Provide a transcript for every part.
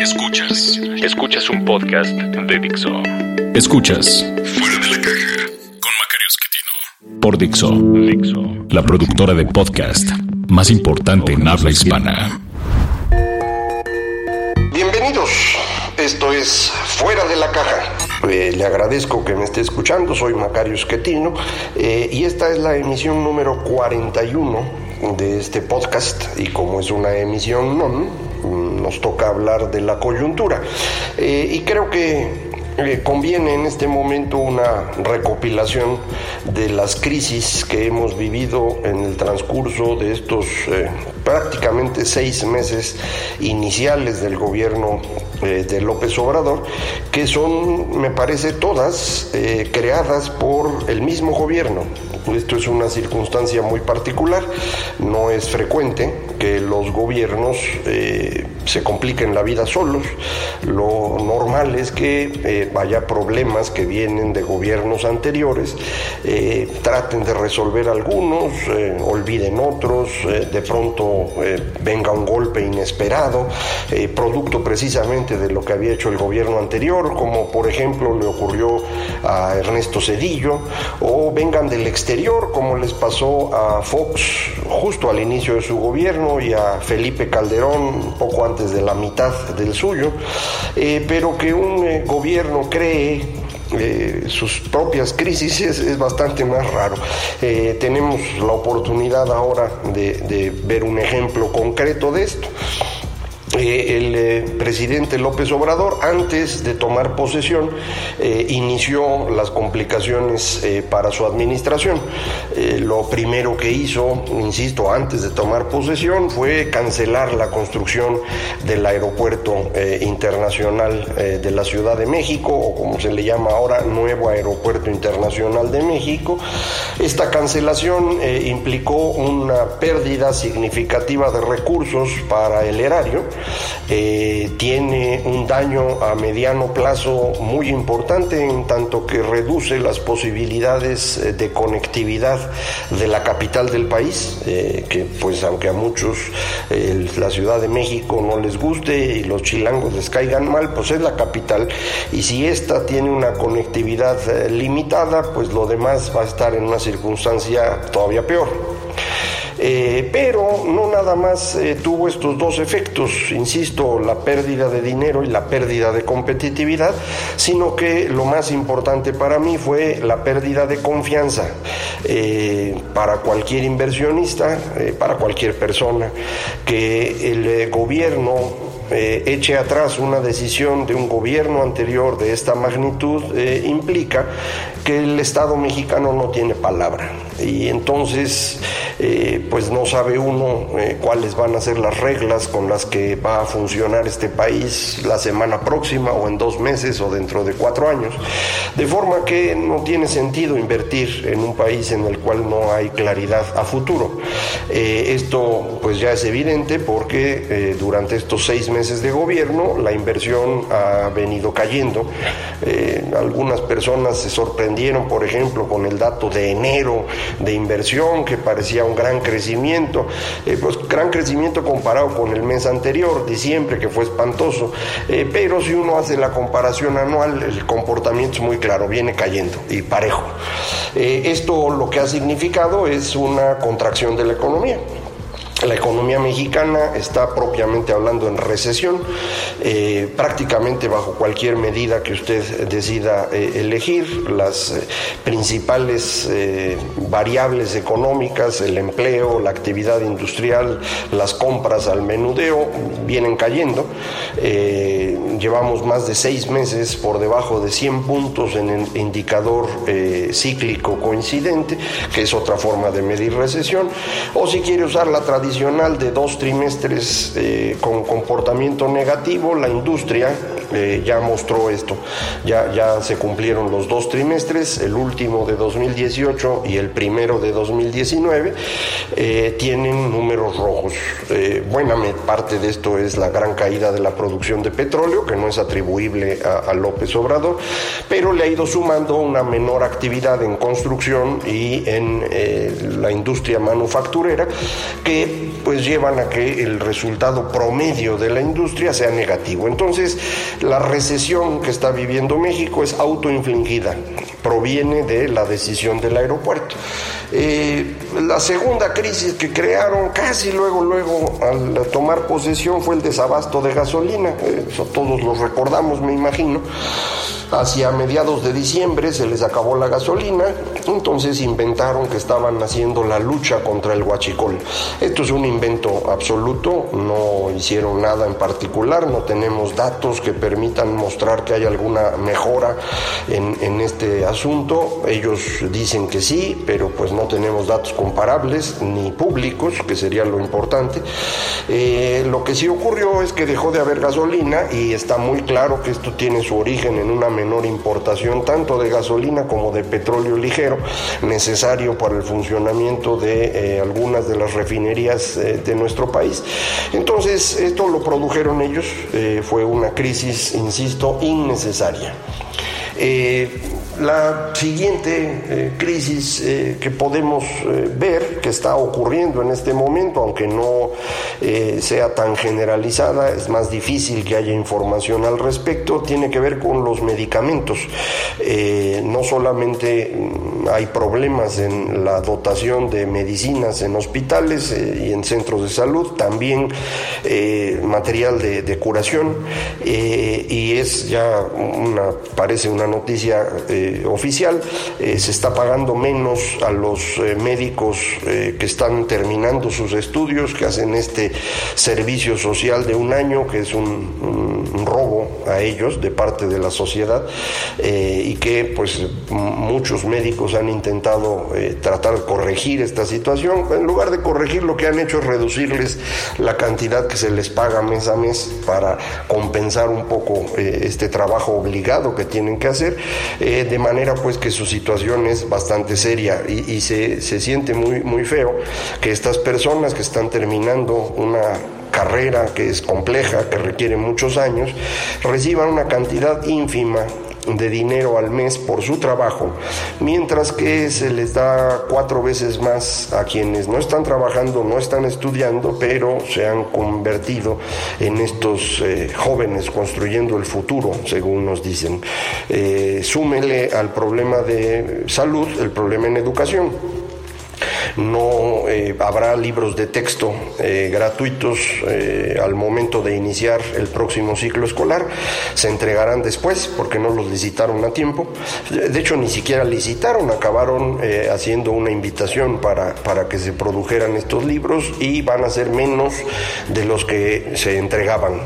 Escuchas. Escuchas un podcast de Dixo. Escuchas. Fuera de la caja. Con Macario Esquetino. Por Dixo. Dixo. La productora de podcast más importante en habla hispana. Bienvenidos. Esto es Fuera de la Caja. Eh, le agradezco que me esté escuchando. Soy Macario Esquetino. eh, y esta es la emisión número 41 de este podcast. Y como es una emisión non, nos toca hablar de la coyuntura. Eh, y creo que eh, conviene en este momento una recopilación de las crisis que hemos vivido en el transcurso de estos eh, prácticamente seis meses iniciales del gobierno eh, de López Obrador, que son, me parece, todas eh, creadas por el mismo gobierno. Esto es una circunstancia muy particular, no es frecuente que los gobiernos eh, se compliquen la vida solos. Lo normal es que haya problemas que vienen de gobiernos anteriores, traten de resolver algunos, olviden otros, de pronto eh, venga un golpe inesperado, eh, producto precisamente de lo que había hecho el gobierno anterior, como por ejemplo le ocurrió a Ernesto Cedillo, o vengan del exterior, como les pasó a Fox justo al inicio de su gobierno y a Felipe Calderón poco antes de la mitad del suyo, eh, pero que un gobierno cree eh, sus propias crisis es, es bastante más raro. Eh, tenemos la oportunidad ahora de, de ver un ejemplo concreto de esto. Eh, el eh, presidente López Obrador, antes de tomar posesión, eh, inició las complicaciones para su administración. Lo primero que hizo, insisto, antes de tomar posesión, fue cancelar la construcción del aeropuerto internacional de la Ciudad de México, o como se le llama ahora, Nuevo Aeropuerto Internacional de México. Esta cancelación implicó una pérdida significativa de recursos para el erario eh, tiene un daño a mediano plazo muy importante en tanto que reduce las posibilidades eh, de conectividad de la capital del país, eh, que pues aunque a muchos la Ciudad de México no les guste y los chilangos les caigan mal, pues es la capital y si esta tiene una conectividad limitada, pues lo demás va a estar en una circunstancia todavía peor. Eh, pero no nada más eh, tuvo estos dos efectos, insisto, la pérdida de dinero y la pérdida de competitividad, sino que lo más importante para mí fue la pérdida de confianza eh, para cualquier inversionista, eh, para cualquier persona, que el gobierno eche atrás una decisión de un gobierno anterior de esta magnitud implica que el Estado mexicano no tiene palabra y entonces eh, pues no sabe uno eh, cuáles van a ser las reglas con las que va a funcionar este país la semana próxima o en dos meses o dentro de cuatro años de forma que no tiene sentido invertir en un país en el cual no hay claridad a futuro Eh, esto pues ya es evidente porque durante estos seis meses de gobierno la inversión ha venido cayendo. Algunas personas se sorprendieron, por ejemplo, con el dato de enero de inversión que parecía un gran crecimiento, Eh, pues gran crecimiento comparado con el mes anterior, diciembre, que fue espantoso. Eh, pero si uno hace la comparación anual, el comportamiento es muy claro, viene cayendo y parejo. Eh, esto lo que ha significado es una contracción de la economía. La economía mexicana está propiamente hablando en recesión, eh, prácticamente bajo cualquier medida que usted decida eh, elegir. Las eh, principales variables económicas, el empleo, la actividad industrial, las compras al menudeo, vienen cayendo. Llevamos más de seis meses por debajo de 100 puntos en el indicador cíclico coincidente, que es otra forma de medir recesión, o si quiere usar la tradición de dos trimestres eh, con comportamiento negativo, la industria eh, ya mostró esto. Ya, ya se cumplieron los dos trimestres, el último de 2018 y el primero de 2019, eh, tienen números rojos. Eh, buena parte de esto es la gran caída de la producción de petróleo, que no es atribuible a, a López Obrador, pero le ha ido sumando una menor actividad en construcción y en la industria manufacturera, que pues llevan a que el resultado promedio de la industria sea negativo. Entonces, la recesión que está viviendo México es autoinfligida, proviene de la decisión del aeropuerto. Eh, la segunda crisis que crearon casi luego, luego al tomar posesión fue el desabasto de gasolina, eso todos lo recordamos, me imagino. Hacia mediados de diciembre se les acabó la gasolina, entonces inventaron que estaban haciendo la lucha contra el huachicol. Esto es un invento absoluto, no hicieron nada en particular, no tenemos datos que permitan mostrar que hay alguna mejora en, este asunto. Ellos dicen que sí, pero pues no tenemos datos comparables ni públicos, que sería lo importante. Eh, lo que sí ocurrió es que dejó de haber gasolina y está muy claro que esto tiene su origen en una menor importación tanto de gasolina como de petróleo ligero necesario para el funcionamiento de eh, algunas de las refinerías eh, de nuestro país. Entonces, esto lo produjeron ellos, eh, fue una crisis, insisto, innecesaria. La siguiente eh, crisis eh, que podemos eh, ver que está ocurriendo en este momento, aunque no sea tan generalizada, es más difícil que haya información al respecto, tiene que ver con los medicamentos. no solamente mm, hay problemas en la dotación de medicinas en hospitales y en centros de salud, también material de, de curación, y es ya una, parece una noticia oficial, eh, se está pagando menos a los eh, médicos eh, que están terminando sus estudios, que hacen este servicio social de un año, que es un, robo a ellos de parte de la sociedad, y que pues muchos médicos han intentado tratar de corregir esta situación. En lugar de corregir, lo que han hecho es reducirles la cantidad que se les paga mes a mes para compensar un poco este trabajo obligado que tienen que hacer, manera pues que su situación es bastante seria y, se, se siente muy, muy feo que estas personas que están terminando una carrera que es compleja, que requiere muchos años, reciban una cantidad ínfima de dinero al mes por su trabajo, mientras que se les da cuatro veces más a quienes no están trabajando, no están estudiando, pero se han convertido en estos eh, jóvenes construyendo el futuro, según nos dicen. Eh, súmele al problema de salud el problema en educación no eh, habrá libros de texto eh, gratuitos eh, al momento de iniciar el próximo ciclo escolar, se entregarán después porque no los licitaron a tiempo, de hecho ni siquiera licitaron, acabaron haciendo una invitación para, para que se produjeran estos libros y van a ser menos de los que se entregaban.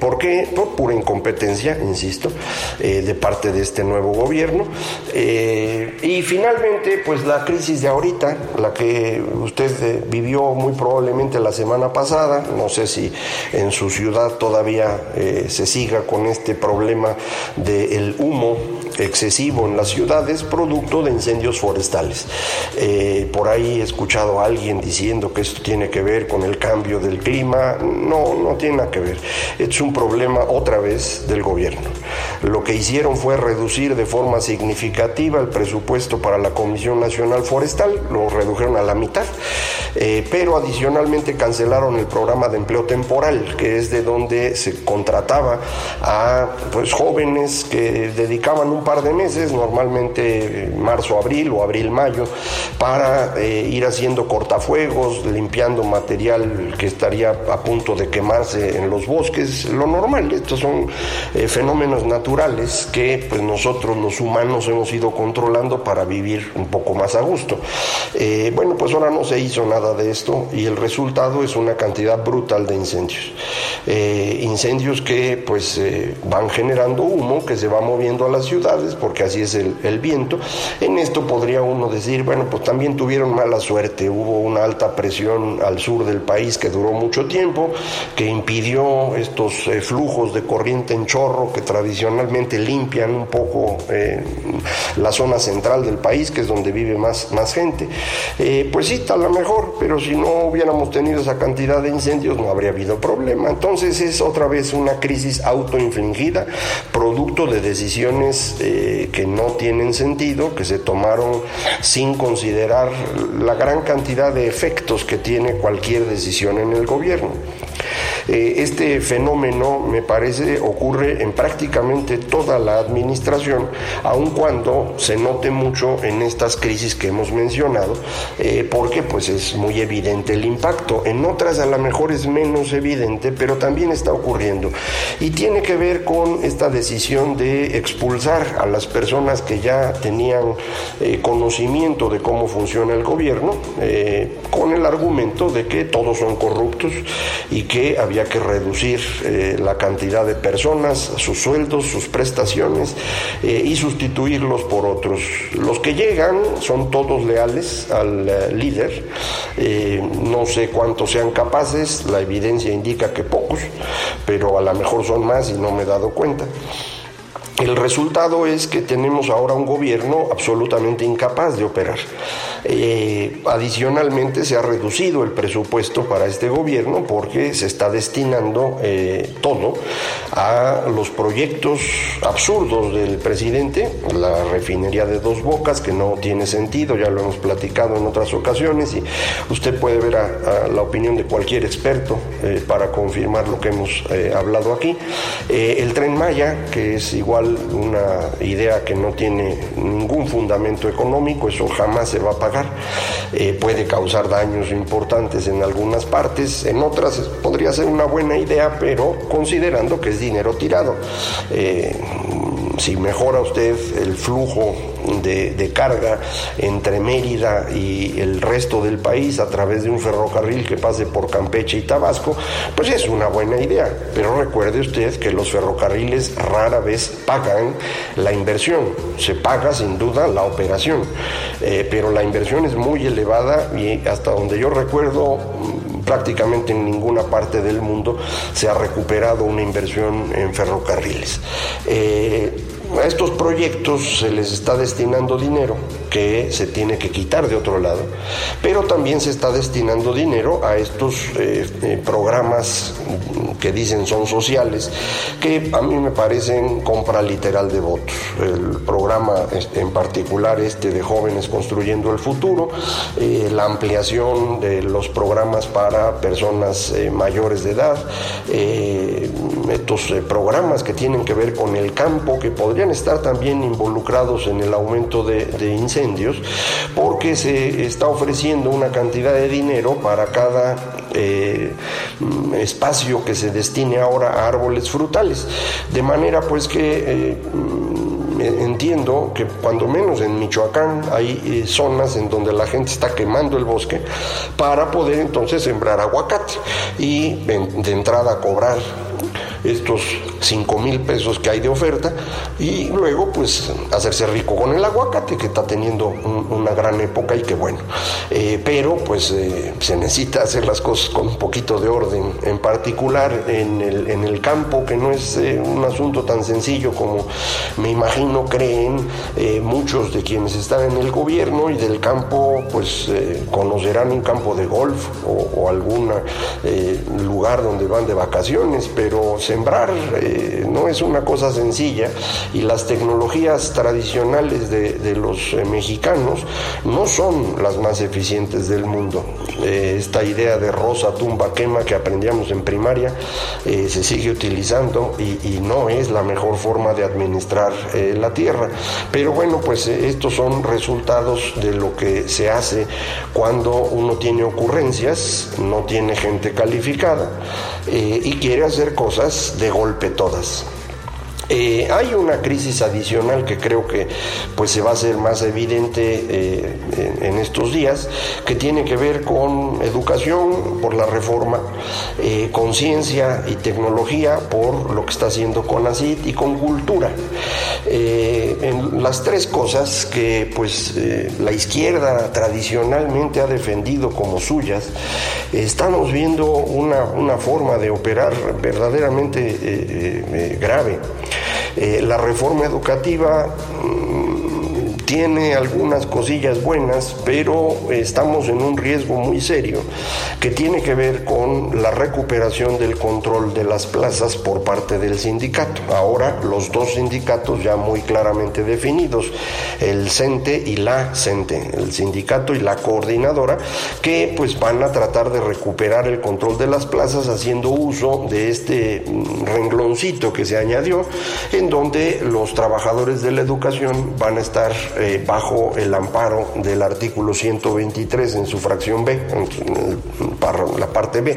¿Por qué? Por pura incompetencia, insisto, de parte de este nuevo gobierno. y finalmente, pues la crisis de ahorita, la que usted eh, vivió muy probablemente la semana pasada, no sé si en su ciudad todavía eh, se siga con este problema del humo excesivo en las ciudades producto de incendios forestales. Eh, por ahí he escuchado a alguien diciendo que esto tiene que ver con el cambio del clima. No, no tiene nada que ver. Es un problema otra vez del gobierno. Lo que hicieron fue reducir de forma significativa el presupuesto para la Comisión Nacional Forestal, lo redujeron a la mitad, eh, pero adicionalmente cancelaron el programa de empleo temporal, que es de donde se contrataba a pues, jóvenes que dedicaban un par de meses, normalmente marzo, abril o abril, mayo, para eh, ir haciendo cortafuegos, limpiando material que estaría a punto de quemarse en los bosques, lo normal, estos son eh, fenómenos naturales que pues nosotros los humanos hemos ido controlando para vivir un poco más a gusto. Eh, bueno, pues ahora no se hizo nada de esto y el resultado es una cantidad brutal de incendios. incendios que pues van generando humo que se va moviendo a la ciudad ciudades, porque así es el, el viento. En esto podría uno decir, bueno, pues también tuvieron mala suerte, hubo una alta presión al sur del país que duró mucho tiempo, que impidió estos eh, flujos de corriente en chorro que tradicionalmente limpian un poco eh, la zona central del país, que es donde vive más, más gente. Eh, pues sí, a lo mejor, pero si no hubiéramos tenido esa cantidad de incendios no habría habido problema. Entonces es otra vez una crisis autoinfligida, producto de decisiones que no tienen sentido, que se tomaron sin considerar la gran cantidad de efectos que tiene cualquier decisión en el gobierno. Eh, este fenómeno, me parece, ocurre en prácticamente toda la administración, aun cuando se note mucho en estas crisis que hemos mencionado, eh, porque pues es muy evidente el impacto. En otras a lo mejor es menos evidente, pero también está ocurriendo. Y tiene que ver con esta decisión de expulsar a las personas que ya tenían eh, conocimiento de cómo funciona el gobierno, con el argumento de que todos son corruptos y que había que reducir eh, la cantidad de personas, sus sueldos, sus prestaciones eh, y sustituirlos por otros. Los que llegan son todos leales al eh, líder, no sé cuántos sean capaces, la evidencia indica que pocos, pero a lo mejor son más y no me he dado cuenta. El resultado es que tenemos ahora un gobierno absolutamente incapaz de operar. Eh, adicionalmente se ha reducido el presupuesto para este gobierno porque se está destinando eh, todo a los proyectos absurdos del presidente, la refinería de dos bocas que no tiene sentido, ya lo hemos platicado en otras ocasiones y usted puede ver a, la opinión de cualquier experto eh, para confirmar lo que hemos hablado aquí. el tren Maya, que es igual una idea que no tiene ningún fundamento económico, eso jamás se va a pagar, eh, puede causar daños importantes en algunas partes, en otras podría ser una buena idea, pero considerando que es dinero tirado. Eh, si mejora usted el flujo de, carga entre Mérida y el resto del país a través de un ferrocarril que pase por Campeche y Tabasco, pues es una buena idea. Pero recuerde usted que los ferrocarriles rara vez pagan la inversión. Se paga sin duda la operación, eh, pero la inversión es muy elevada y hasta donde yo recuerdo prácticamente en ninguna parte del mundo se ha recuperado una inversión en ferrocarriles. Eh, a estos proyectos se les está destinando dinero que se tiene que quitar de otro lado, pero también se está destinando dinero a estos eh, eh, programas que dicen son sociales, que a mí me parecen compra literal de votos. El programa este, en particular este de jóvenes construyendo el futuro, eh, la ampliación de los programas para personas mayores de edad, estos programas que tienen que ver con el campo, que estar también involucrados en el aumento de, incendios, porque se está ofreciendo una cantidad de dinero para cada eh, espacio que se destine ahora a árboles frutales. De manera pues que eh, entiendo que cuando menos en Michoacán hay eh, zonas en donde la gente está quemando el bosque para poder entonces sembrar aguacate y de entrada cobrar estos 5 mil pesos que hay de oferta y luego pues hacerse rico con el aguacate que está teniendo una gran época y que bueno. Eh, pero pues eh, se necesita hacer las cosas con un poquito de orden, en particular en el, en el campo, que no es eh, un asunto tan sencillo como me imagino creen muchos de quienes están en el gobierno y del campo pues conocerán un campo de golf o, o algún lugar donde van de vacaciones, pero sembrar no es una cosa sencilla y las tecnologías tradicionales de, los eh, mexicanos no son las más eficientes del mundo. Eh, esta idea de rosa, tumba, quema que aprendíamos en primaria eh, se sigue utilizando y, no es la mejor forma de administrar la tierra. Pero bueno, pues estos son resultados de lo que se hace cuando uno tiene ocurrencias, no tiene gente calificada y quiere hacer cosas de golpe todas. Eh, hay una crisis adicional que creo que pues se va a hacer más evidente eh, estos días, que tiene que ver con educación por la reforma, eh, con ciencia y tecnología por lo que está haciendo CONACIT y con cultura. en las tres cosas que pues la izquierda tradicionalmente ha defendido como suyas, estamos viendo una, una forma de operar verdaderamente grave. la reforma educativa mm, tiene algunas cosillas buenas, pero estamos en un riesgo muy serio que tiene que ver con la recuperación del control de las plazas por parte del sindicato. Ahora los dos sindicatos ya muy claramente definidos, el CENTE y la CENTE, el sindicato y la coordinadora, que pues van a tratar de recuperar el control de las plazas haciendo uso de este mm, rengloncito que se añadió, en donde los trabajadores de la educación van a estar eh, bajo el amparo del artículo 123 en su fracción B, en la parte B,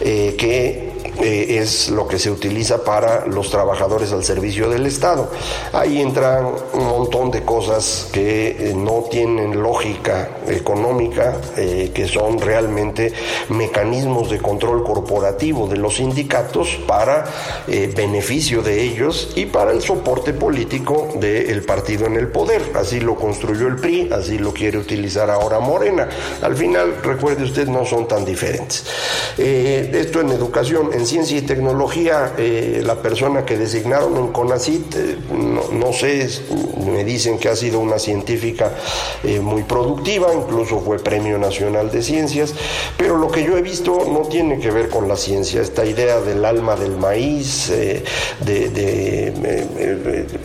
eh, que eh, es lo que se utiliza para los trabajadores al servicio del Estado. Ahí entran un montón de cosas que eh, no tienen lógica económica, eh, que son realmente mecanismos de control corporativo de los sindicatos para beneficio de ellos y para el soporte político del partido en el poder. Así lo construyó el PRI, así lo quiere utilizar ahora Morena. Al final, recuerde usted, no son tan diferentes. esto en educación, en ciencia y tecnología, eh, la persona que designaron en CONACIT, eh, no, sé, me dicen que ha sido una científica eh, muy productiva, incluso fue Premio Nacional de Ciencias, pero lo que yo he visto no tiene que ver con la ciencia, esta idea del alma del maíz, de,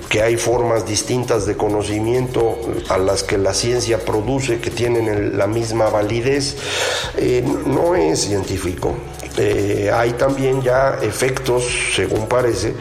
que hay formas distintas de conocimiento a las que la ciencia produce, que tienen la misma validez, no es científico. Eh, hay también ya efectos, según parece,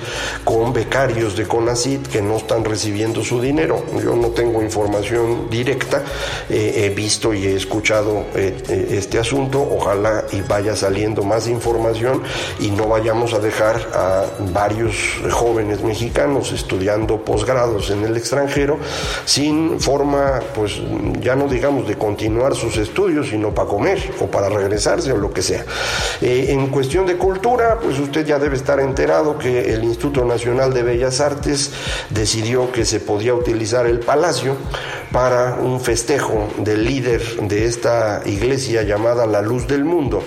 con becarios de CONACIT que no están recibiendo su dinero. Yo no tengo información directa, eh, he visto y he escuchado eh, este asunto, ojalá y vaya saliendo más información y no vayamos a dejar a varios jóvenes mexicanos estudiando posgrados en el extranjero sin forma, pues ya no digamos de continuar sus estudios, sino para comer o para regresarse o lo que sea en cuestión de cultura, pues usted ya debe estar enterado que el Instituto Nacional de Bellas Artes decidió que se podía utilizar el palacio para un festejo del líder de esta iglesia llamada La Luz del Mundo.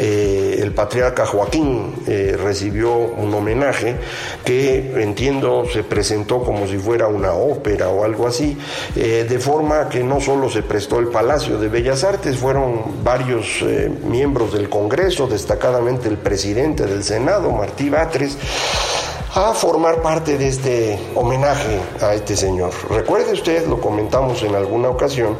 Eh, el patriarca Joaquín eh, recibió un homenaje que entiendo se presentó como si fuera una ópera o algo así, eh, de forma que no solo se prestó el Palacio de Bellas Artes, fueron varios miembros del Congreso, destacadamente el presidente del Senado, Martí Batres, a formar parte de este homenaje a este señor. Recuerde usted, lo comentamos en alguna ocasión,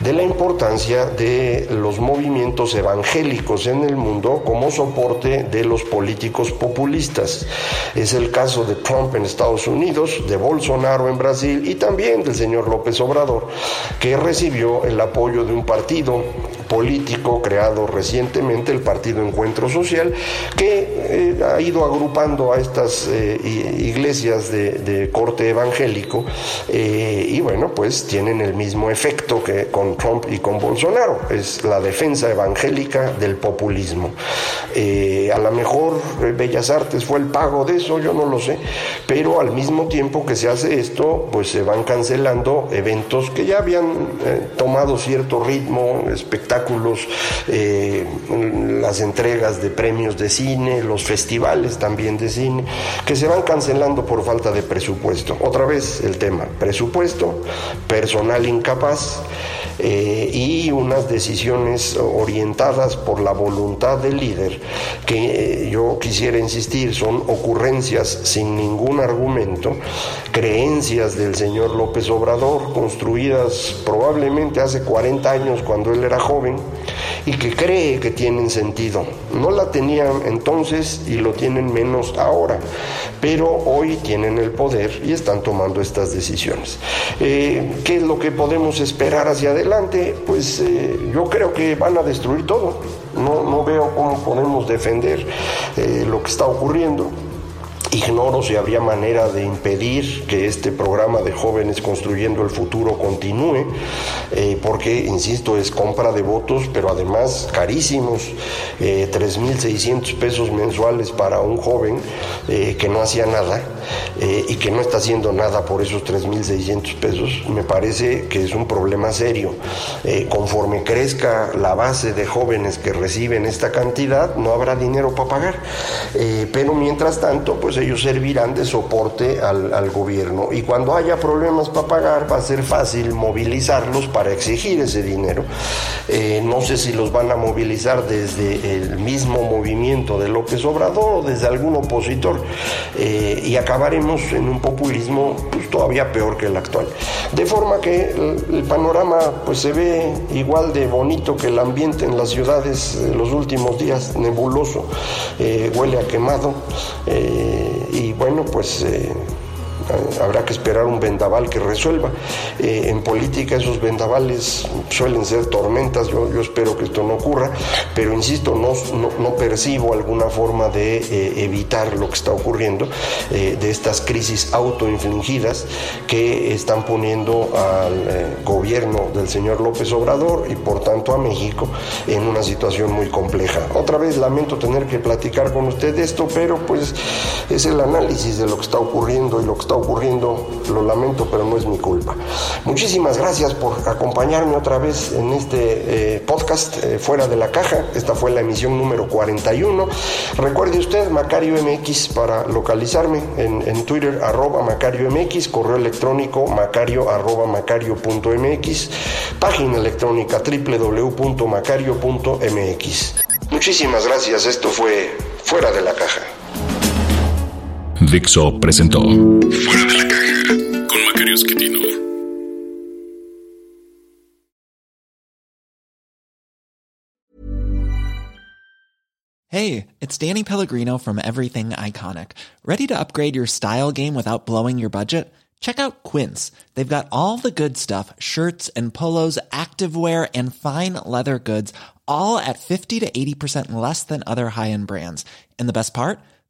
de la importancia de los movimientos evangélicos en el mundo como soporte de los políticos populistas. Es el caso de Trump en Estados Unidos, de Bolsonaro en Brasil y también del señor López Obrador, que recibió el apoyo de un partido político creado recientemente, el Partido Encuentro Social, que eh, ha ido agrupando a estas eh, iglesias de, corte evangélico eh, y bueno, pues tienen el mismo efecto que con Trump y con Bolsonaro, es la defensa evangélica del populismo. a lo mejor Bellas Artes fue el pago de eso, yo no lo sé, pero al mismo tiempo que se hace esto, pues se van cancelando eventos que ya habían tomado cierto ritmo, espectáculos eh, las entregas de premios de cine, los festivales también de cine, que se van cancelando por falta de presupuesto. Otra vez el tema, presupuesto, personal incapaz eh, y unas decisiones orientadas por la voluntad del líder, que eh, yo quisiera insistir, son ocurrencias sin ningún argumento, creencias del señor López Obrador, construidas probablemente hace 40 años cuando él era joven, y que cree que tienen sentido. No la tenían entonces y lo tienen menos ahora, pero hoy tienen el poder y están tomando estas decisiones. Eh, ¿Qué es lo que podemos esperar hacia adelante? Pues eh, yo creo que van a destruir todo. No, no veo cómo podemos defender eh, lo que está ocurriendo. Ignoro si habría manera de impedir que este programa de jóvenes construyendo el futuro continúe, eh, porque, insisto, es compra de votos, pero además carísimos, eh, 3.600 pesos mensuales para un joven que no hacía nada eh, y que no está haciendo nada por esos 3.600 pesos, me parece que es un problema serio. conforme crezca la base de jóvenes que reciben esta cantidad, no habrá dinero para pagar, pero mientras tanto, pues ellos servirán de soporte al, gobierno y cuando haya problemas para pagar va a ser fácil movilizarlos para exigir ese dinero. Eh, no sé si los van a movilizar desde el mismo movimiento de López Obrador o desde algún opositor eh, y acabaremos en un populismo pues, todavía peor que el actual. De forma que el, panorama pues se ve igual de bonito que el ambiente en las ciudades de los últimos días, nebuloso, eh, huele a quemado y bueno, pues eh, habrá que esperar un vendaval que resuelva. Eh, en política esos vendavales suelen ser tormentas, yo, espero que esto no ocurra, pero insisto, no, no, percibo alguna forma de eh, evitar lo que está ocurriendo, eh, de estas crisis autoinfligidas que están poniendo al gobierno del señor López Obrador y por tanto a México en una situación muy compleja. Otra vez lamento tener que platicar con usted esto, pero pues es el análisis de lo que está ocurriendo y lo que está ocurriendo, lo lamento, pero no es mi culpa. Muchísimas gracias por acompañarme otra vez en este eh, podcast eh, Fuera de la Caja. Esta fue la emisión número 41. Recuerde usted, Macario MX, para localizarme en, Twitter, arroba Macario MX, correo electrónico macario arroba macario.mx, página electrónica www.macario.mx. Muchísimas gracias, esto fue Fuera de la Caja. Dixo presentó Fuera de la caja con Macario Esquetino. Hey, it's Danny Pellegrino from Everything Iconic. Ready to upgrade your style game without blowing your budget? Check out Quince. They've got all the good stuff shirts and polos, activewear, and fine leather goods, all at 50 to 80% less than other high end brands. And the best part?